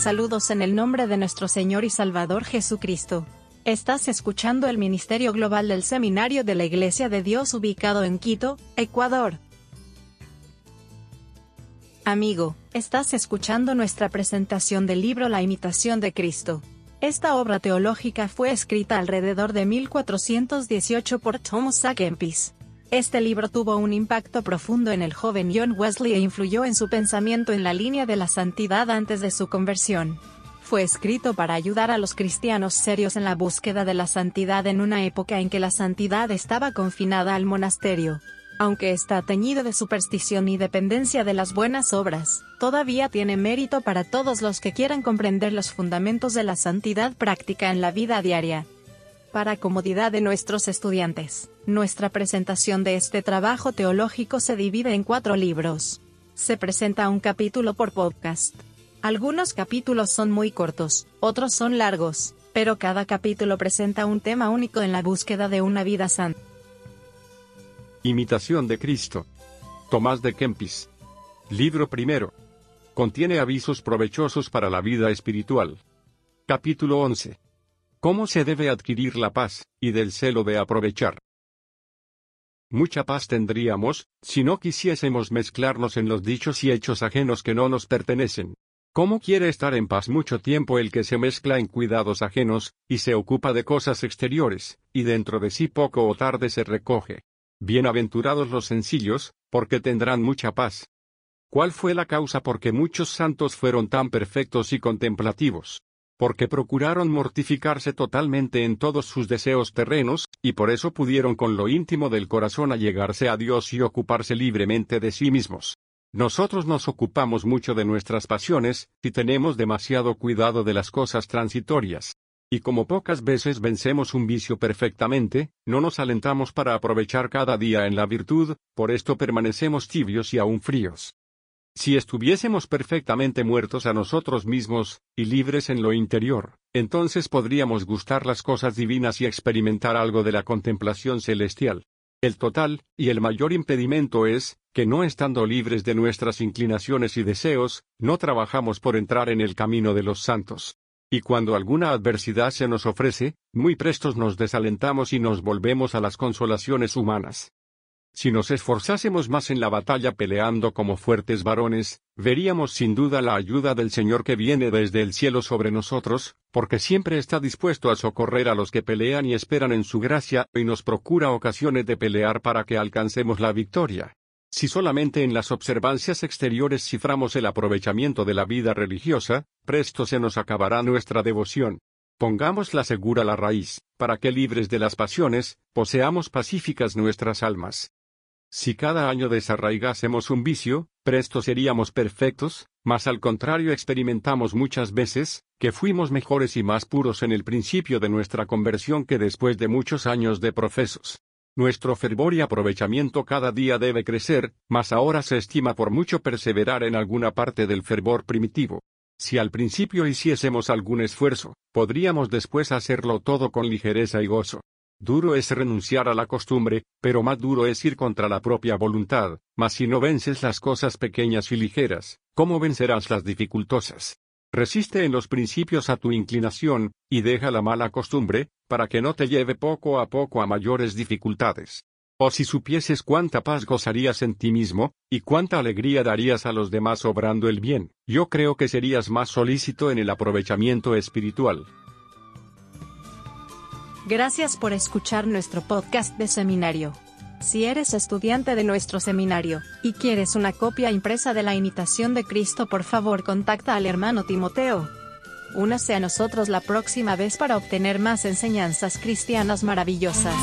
Saludos en el nombre de nuestro Señor y Salvador Jesucristo. Estás escuchando el Ministerio Global del Seminario de la Iglesia de Dios ubicado en Quito, Ecuador. Amigo, estás escuchando nuestra presentación del libro La imitación de Cristo. Esta obra teológica fue escrita alrededor de 1418 por Thomas A. Kempis. Este libro tuvo un impacto profundo en el joven John Wesley e influyó en su pensamiento en la línea de la santidad antes de su conversión. Fue escrito para ayudar a los cristianos serios en la búsqueda de la santidad en una época en que la santidad estaba confinada al monasterio. Aunque está teñido de superstición y dependencia de las buenas obras, todavía tiene mérito para todos los que quieran comprender los fundamentos de la santidad práctica en la vida diaria. Para comodidad de nuestros estudiantes, nuestra presentación de este trabajo teológico se divide en cuatro libros. Se presenta un capítulo por podcast. Algunos capítulos son muy cortos, otros son largos, pero cada capítulo presenta un tema único en la búsqueda de una vida santa. Imitación de Cristo. Tomás de Kempis. Libro primero. Contiene avisos provechosos para la vida espiritual. Capítulo 11. ¿Cómo se debe adquirir la paz, y del celo de aprovechar? Mucha paz tendríamos, si no quisiésemos mezclarnos en los dichos y hechos ajenos que no nos pertenecen. ¿Cómo quiere estar en paz mucho tiempo el que se mezcla en cuidados ajenos, y se ocupa de cosas exteriores, y dentro de sí poco o tarde se recoge? Bienaventurados los sencillos, porque tendrán mucha paz. ¿Cuál fue la causa por que muchos santos fueron tan perfectos y contemplativos? Porque procuraron mortificarse totalmente en todos sus deseos terrenos, y por eso pudieron con lo íntimo del corazón allegarse a Dios y ocuparse libremente de sí mismos. Nosotros nos ocupamos mucho de nuestras pasiones, y tenemos demasiado cuidado de las cosas transitorias. Y como pocas veces vencemos un vicio perfectamente, no nos alentamos para aprovechar cada día en la virtud, por esto permanecemos tibios y aún fríos. Si estuviésemos perfectamente muertos a nosotros mismos, y libres en lo interior, entonces podríamos gustar las cosas divinas y experimentar algo de la contemplación celestial. El total, y el mayor impedimento es, que no estando libres de nuestras inclinaciones y deseos, no trabajamos por entrar en el camino de los santos. Y cuando alguna adversidad se nos ofrece, muy prestos nos desalentamos y nos volvemos a las consolaciones humanas. Si nos esforzásemos más en la batalla peleando como fuertes varones, veríamos sin duda la ayuda del Señor que viene desde el cielo sobre nosotros, porque siempre está dispuesto a socorrer a los que pelean y esperan en su gracia, y nos procura ocasiones de pelear para que alcancemos la victoria. Si solamente en las observancias exteriores ciframos el aprovechamiento de la vida religiosa, presto se nos acabará nuestra devoción. Pongámosla segura la raíz, para que libres de las pasiones, poseamos pacíficas nuestras almas. Si cada año desarraigásemos un vicio, presto seríamos perfectos, mas al contrario experimentamos muchas veces, que fuimos mejores y más puros en el principio de nuestra conversión que después de muchos años de profesos. Nuestro fervor y aprovechamiento cada día debe crecer, mas ahora se estima por mucho perseverar en alguna parte del fervor primitivo. Si al principio hiciésemos algún esfuerzo, podríamos después hacerlo todo con ligereza y gozo. Duro es renunciar a la costumbre, pero más duro es ir contra la propia voluntad, mas si no vences las cosas pequeñas y ligeras, ¿cómo vencerás las dificultosas? Resiste en los principios a tu inclinación, y deja la mala costumbre, para que no te lleve poco a poco a mayores dificultades. O si supieses cuánta paz gozarías en ti mismo, y cuánta alegría darías a los demás obrando el bien, yo creo que serías más solícito en el aprovechamiento espiritual. Gracias por escuchar nuestro podcast de seminario. Si eres estudiante de nuestro seminario, y quieres una copia impresa de la imitación de Cristo, por favor contacta al hermano Timoteo. Únase a nosotros la próxima vez para obtener más enseñanzas cristianas maravillosas.